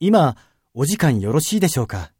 今、お時間よろしいでしょうか？